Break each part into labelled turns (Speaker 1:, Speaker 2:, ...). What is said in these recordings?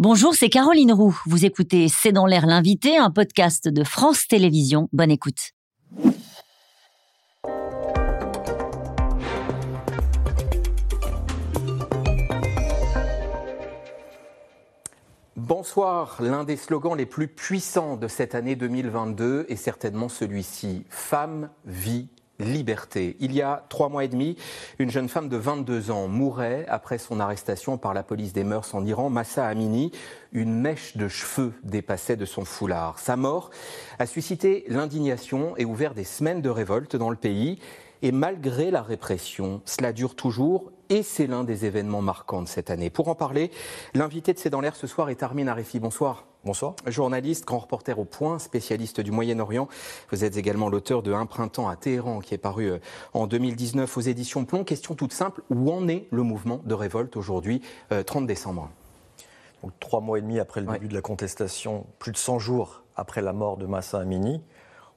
Speaker 1: Bonjour, c'est Caroline Roux. Vous écoutez C'est dans l'air l'invité, un podcast de France Télévisions. Bonne écoute.
Speaker 2: Bonsoir, l'un des slogans les plus puissants de cette année 2022 est certainement celui-ci, Femme, vie, liberté. Il y a trois mois et demi, une jeune femme de 22 ans mourait après son arrestation par la police des mœurs en Iran, Massa Amini. Une mèche de cheveux dépassait de son foulard. Sa mort a suscité l'indignation et ouvert des semaines de révolte dans le pays. Et malgré la répression, cela dure toujours et c'est l'un des événements marquants de cette année. Pour en parler, l'invité de C'est dans l'air ce soir est Armin Arifi. Bonsoir.
Speaker 3: Bonsoir.
Speaker 2: Journaliste, grand reporter au point, spécialiste du Moyen-Orient. Vous êtes également l'auteur de Un printemps à Téhéran qui est paru euh, en 2019 aux éditions Plomb. Question toute simple, où en est le mouvement de révolte aujourd'hui, 30 euh, décembre?
Speaker 3: Donc, Trois mois et demi après le début de la contestation, plus de 100 jours après la mort de Massa Amini,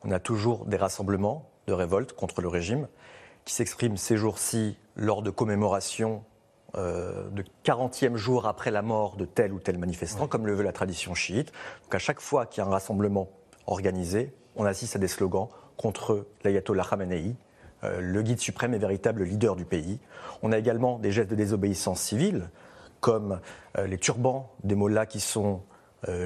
Speaker 3: on a toujours des rassemblements de révolte contre le régime qui s'expriment ces jours-ci lors de commémorations euh, de 40e jour après la mort de tel ou tel manifestant, comme le veut la tradition chiite. Donc à chaque fois qu'il y a un rassemblement organisé, on assiste à des slogans contre l'ayatollah Khamenei, euh, le guide suprême et véritable leader du pays. On a également des gestes de désobéissance civile, comme euh, les turbans des mollahs qui sont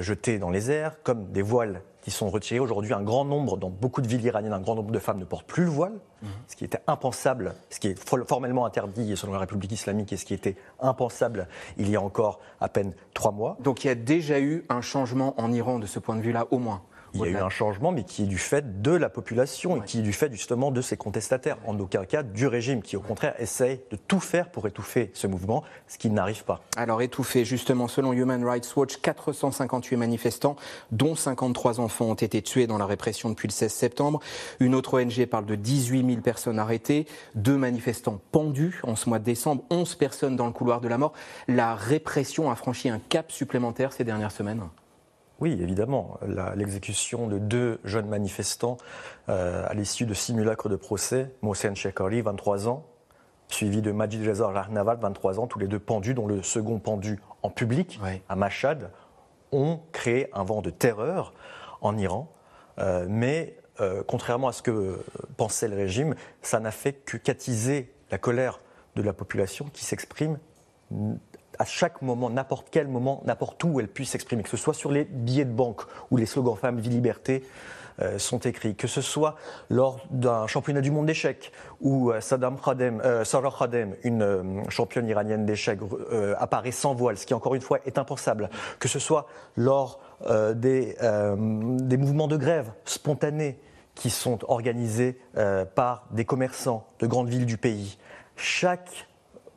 Speaker 3: jetés dans les airs, comme des voiles qui sont retirés. Aujourd'hui, un grand nombre, dans beaucoup de villes iraniennes, un grand nombre de femmes ne portent plus le voile, mhm. ce qui était impensable, ce qui est formellement interdit selon la République islamique et ce qui était impensable il y a encore à peine trois mois.
Speaker 2: Donc il y a déjà eu un changement en Iran de ce point de vue-là, au moins
Speaker 3: il y a eu un changement, mais qui est du fait de la population et qui est du fait justement de ces contestataires. En aucun cas du régime, qui au contraire essaye de tout faire pour étouffer ce mouvement, ce qui n'arrive pas.
Speaker 2: Alors étouffer, justement, selon Human Rights Watch, 458 manifestants, dont 53 enfants, ont été tués dans la répression depuis le 16 septembre. Une autre ONG parle de 18 000 personnes arrêtées, deux manifestants pendus en ce mois de décembre, 11 personnes dans le couloir de la mort. La répression a franchi un cap supplémentaire ces dernières semaines
Speaker 3: oui, évidemment. L'exécution de deux jeunes manifestants euh, à l'issue de simulacres de procès, Mohsen Shekhari, 23 ans, suivi de Majid Reza Rahnavad, 23 ans, tous les deux pendus, dont le second pendu en public, à Mashhad, ont créé un vent de terreur en Iran. Euh, mais euh, contrairement à ce que pensait le régime, ça n'a fait que qu'attiser la colère de la population qui s'exprime à chaque moment, n'importe quel moment, n'importe où elle puisse s'exprimer, que ce soit sur les billets de banque où les slogans Femmes, Vie, Liberté euh, sont écrits, que ce soit lors d'un championnat du monde d'échecs où euh, Saddam Khadem, euh, Sarah Khadem, une championne iranienne d'échecs, apparaît sans voile, ce qui encore une fois est impensable, que ce soit lors des mouvements de grève spontanés qui sont organisés par des commerçants de grandes villes du pays. Chaque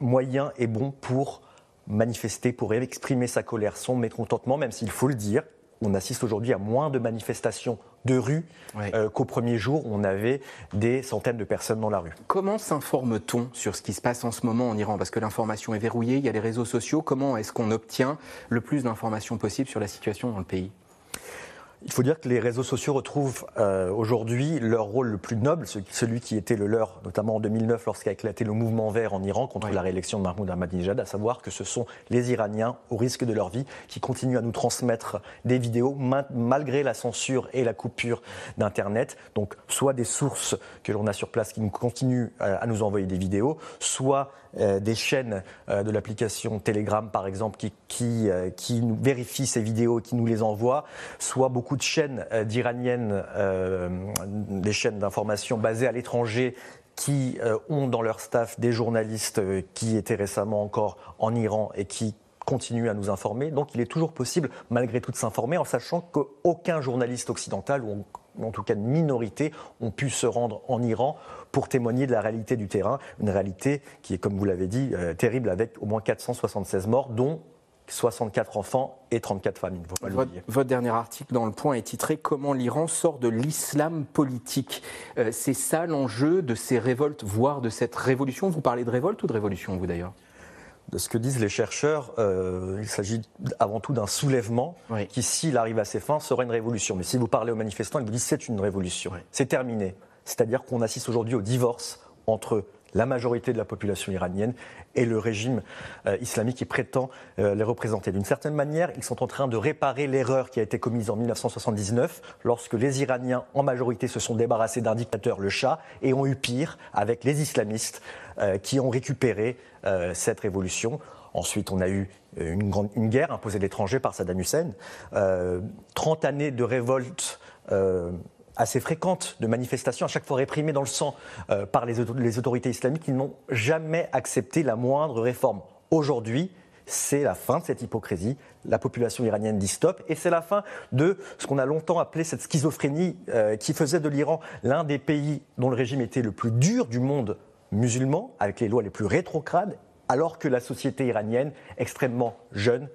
Speaker 3: moyen est bon pour manifester, pour exprimer sa colère, son mécontentement, même s'il faut le dire, on assiste aujourd'hui à moins de manifestations de rue euh, qu'au premier jour où on avait des centaines de personnes dans la rue.
Speaker 2: Comment s'informe-t-on sur ce qui se passe en ce moment en Iran? Parce que l'information est verrouillée, il y a les réseaux sociaux. Comment est-ce qu'on obtient le plus d'informations possible sur la situation dans le pays?
Speaker 3: Il faut dire que les réseaux sociaux retrouvent euh, aujourd'hui leur rôle le plus noble, celui qui était le leur, notamment en 2009 lorsqu'a éclaté le mouvement vert en Iran contre la réélection de Mahmoud Ahmadinejad, à savoir que ce sont les Iraniens, au risque de leur vie, qui continuent à nous transmettre des vidéos malgré la censure et la coupure d'Internet. Donc soit des sources que l'on a sur place qui nous continuent euh, à nous envoyer des vidéos, soit des chaînes de l'application Telegram, par exemple, qui, qui, nous vérifient ces vidéos et qui nous les envoient, soit beaucoup de chaînes euh, d'Iraniennes, euh, des chaînes d'information basées à l'étranger, qui euh, ont dans leur staff des journalistes qui étaient récemment encore en Iran et qui continuent à nous informer. Donc il est toujours possible, malgré tout, de s'informer en sachant qu'aucun journaliste occidental, ou en tout cas une minorité, ont pu se rendre en Iran pour témoigner de la réalité du terrain, une réalité qui est, comme vous l'avez dit, terrible avec au moins 476 morts, dont 64 enfants et 34 familles.
Speaker 2: votre, votre, dernier article dans Le Point est titré Comment l'Iran sort de l'islam politique. Euh, c'est ça l'enjeu de ces révoltes, voire de cette révolution? Vous parlez de révolte ou de révolution, vous d'ailleurs?
Speaker 3: De ce que disent les chercheurs, euh, il s'agit avant tout d'un soulèvement qui, s'il arrive à ses fins, sera une révolution. Mais si vous parlez aux manifestants, ils vous disent c'est une révolution. C'est terminé. C'est-à-dire qu'on assiste aujourd'hui au divorce entre la majorité de la population iranienne et le régime euh, islamique qui prétend euh, les représenter. D'une certaine manière, ils sont en train de réparer l'erreur qui a été commise en 1979 lorsque les Iraniens en majorité se sont débarrassés d'un dictateur, le Shah, et ont eu pire avec les islamistes euh, qui ont récupéré cette révolution. Ensuite, on a eu une, grande, guerre imposée de l'étranger par Saddam Hussein. 30 années de révolte assez fréquente de manifestations, à chaque fois réprimées dans le sang euh, par les, autorités islamiques, qui n'ont jamais accepté la moindre réforme. Aujourd'hui, c'est la fin de cette hypocrisie. La population iranienne dit stop et c'est la fin de ce qu'on a longtemps appelé cette schizophrénie euh, qui faisait de l'Iran l'un des pays dont le régime était le plus dur du monde musulman, avec les lois les plus rétrogrades, alors que la société iranienne, extrêmement jeune,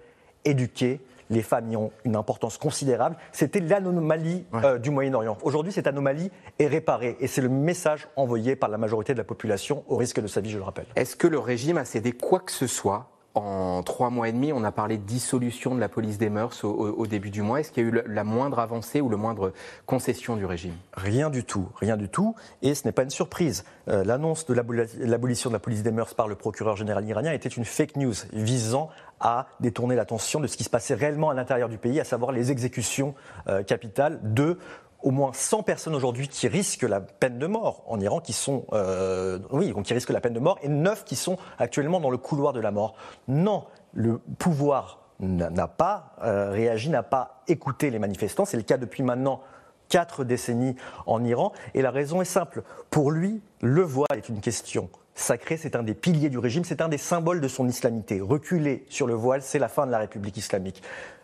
Speaker 3: éduquée, les femmes y ont une importance considérable. C'était l'anomalie euh, du Moyen-Orient. Aujourd'hui, cette anomalie est réparée et c'est le message envoyé par la majorité de la population au risque de sa vie, je le rappelle.
Speaker 2: Est-ce que le régime a cédé quoi que ce soit en trois mois et demi, on a parlé de dissolution de la police des mœurs au, début du mois. Est-ce qu'il y a eu la moindre avancée ou le moindre concession du régime?
Speaker 3: Rien du tout, rien du tout. Et ce n'est pas une surprise. Euh, l'annonce de l'abolition de la police des mœurs par le procureur général iranien était une fake news visant à détourner l'attention de ce qui se passait réellement à l'intérieur du pays, à savoir les exécutions euh, capitales de au moins 100 personnes aujourd'hui qui risquent la peine de mort en Iran, qui sont, euh, oui, qui risquent la peine de mort, et 9 qui sont actuellement dans le couloir de la mort. Non, le pouvoir n'a pas euh, réagi, n'a pas écouté les manifestants. C'est le cas depuis maintenant quatre décennies en Iran. Et la raison est simple. Pour lui, le voile est une question sacrée, c'est un des piliers du régime, c'est un des symboles de son islamité. Reculer sur le voile, c'est la fin de la République islamique.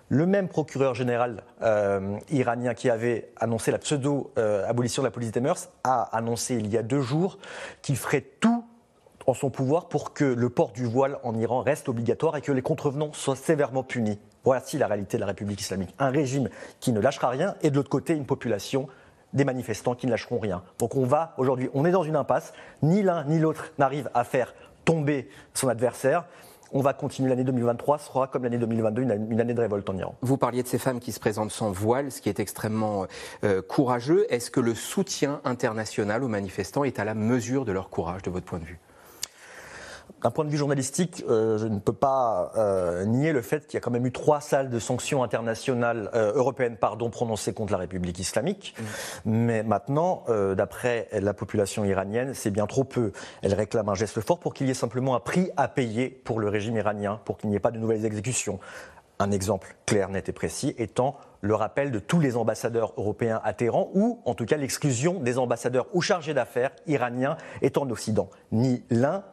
Speaker 3: Le même procureur général euh, iranien qui avait annoncé la pseudo-abolition de la police des mœurs a annoncé il y a deux jours qu'il ferait tout en son pouvoir pour que le port du voile en Iran reste obligatoire et que les contrevenants soient sévèrement punis. Voici la réalité de la République islamique. Un régime qui ne lâchera rien et de l'autre côté une population des manifestants qui ne lâcheront rien. Donc on va aujourd'hui, on est dans une impasse. Ni l'un ni l'autre n'arrive à faire tomber son adversaire on va continuer l'année 2023, ce sera comme l'année 2022, une, année de révolte en Iran.
Speaker 2: Vous parliez de ces femmes qui se présentent sans voile, ce qui est extrêmement euh, courageux. Est-ce que le soutien international aux manifestants est à la mesure de leur courage, de votre point de vue?
Speaker 3: D'un point de vue journalistique, euh, je ne peux pas euh, nier le fait qu'il y a quand même eu trois salles de sanctions internationales euh, européennes pardon, prononcées contre la République islamique. Mm. Mais maintenant, d'après la population iranienne, c'est bien trop peu. Elle réclame un geste fort pour qu'il y ait simplement un prix à payer pour le régime iranien, pour qu'il n'y ait pas de nouvelles exécutions. Un exemple clair, net et précis étant le rappel de tous les ambassadeurs européens à Téhéran ou en tout cas l'exclusion des ambassadeurs ou chargés d'affaires iraniens étant en Occident. Ni l'un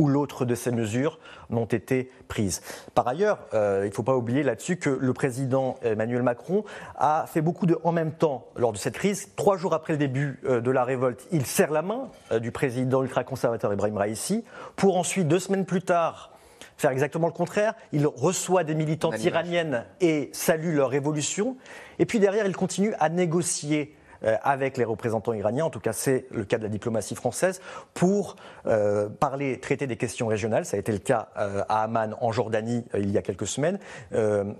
Speaker 3: ou l'autre de ces mesures n'ont été prises. Par ailleurs, euh, il ne faut pas oublier là-dessus que le président Emmanuel Macron a fait beaucoup de en même temps lors de cette crise. Trois jours après le début euh, de la révolte, il serre la main euh, du président ultra-conservateur Ibrahim Raisi pour ensuite, deux semaines plus tard, faire exactement le contraire. Il reçoit des militantes iraniennes et salue leur révolution. Et puis derrière, il continue à négocier avec les représentants iraniens, en tout cas c'est le cas de la diplomatie française, pour euh, parler, traiter des questions régionales. Ça a été le cas euh, à Amman, en Jordanie, il y a quelques semaines,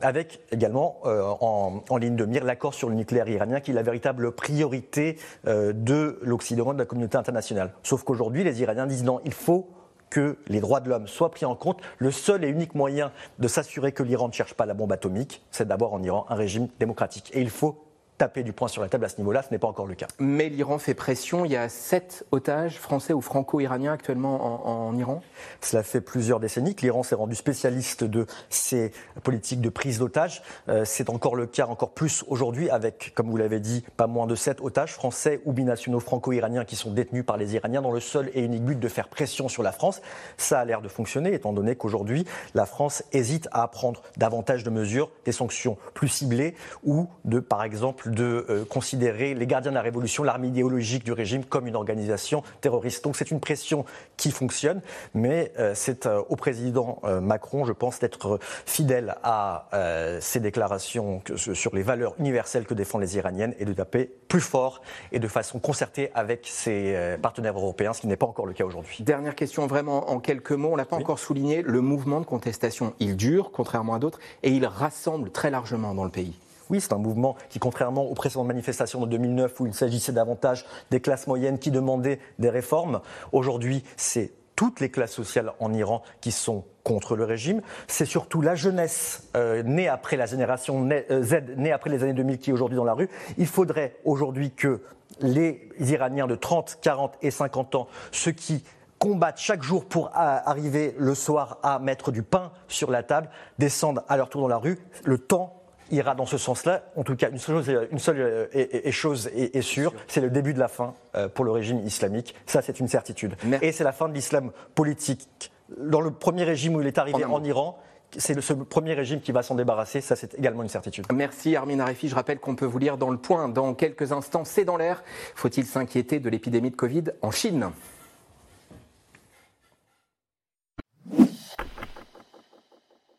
Speaker 3: avec également en, ligne de mire l'accord sur le nucléaire iranien, qui est la véritable priorité de l'Occident, de la communauté internationale. Sauf qu'aujourd'hui, les Iraniens disent non, il faut que les droits de l'homme soient pris en compte. Le seul et unique moyen de s'assurer que l'Iran ne cherche pas la bombe atomique, c'est d'abord en Iran un régime démocratique. Et il faut taper du poing sur la table à ce niveau-là, ce n'est pas encore le cas.
Speaker 2: Mais l'Iran fait pression. Il y a sept otages français ou franco-iraniens actuellement en, Iran
Speaker 3: Cela fait plusieurs décennies que l'Iran s'est rendu spécialiste de ces politiques de prise d'otages. Euh, c'est encore le cas, encore plus aujourd'hui, avec, comme vous l'avez dit, pas moins de sept otages français ou binationaux franco-iraniens qui sont détenus par les Iraniens dans le seul et unique but de faire pression sur la France. Ça a l'air de fonctionner, étant donné qu'aujourd'hui, la France hésite à prendre davantage de mesures, des sanctions plus ciblées ou de, par exemple, de euh, considérer les gardiens de la révolution, l'armée idéologique du régime, comme une organisation terroriste. Donc c'est une pression qui fonctionne, mais euh, c'est euh, au président Macron, je pense, d'être fidèle à ses déclarations sur les valeurs universelles que défendent les Iraniennes et de taper plus fort et de façon concertée avec ses partenaires européens, ce qui n'est pas encore le cas aujourd'hui.
Speaker 2: Dernière question, vraiment en quelques mots, on l'a pas encore souligné, le mouvement de contestation, il dure, contrairement à d'autres, et il rassemble très largement dans le pays.
Speaker 3: Oui, c'est un mouvement qui, contrairement aux précédentes manifestations de 2009 où il s'agissait davantage des classes moyennes qui demandaient des réformes, aujourd'hui, c'est toutes les classes sociales en Iran qui sont contre le régime. C'est surtout la jeunesse euh, née après la génération euh, Z, née après les années 2000 qui est aujourd'hui dans la rue. Il faudrait aujourd'hui que les Iraniens de 30, 40 et 50 ans, ceux qui combattent chaque jour pour arriver le soir à mettre du pain sur la table, descendent à leur tour dans la rue. Le temps ira dans ce sens-là. En tout cas, une seule chose, une seule chose est, sûre, c'est le début de la fin euh, pour le régime islamique. Ça, c'est une certitude. Et c'est la fin de l'islam politique. Dans le premier régime où il est arrivé en, Iran, c'est ce premier régime qui va s'en débarrasser, ça c'est également une certitude.
Speaker 2: Merci Armin Arifi, je rappelle qu'on peut vous lire dans le point dans quelques instants, c'est dans l'air. Faut-il s'inquiéter de l'épidémie de Covid en Chine?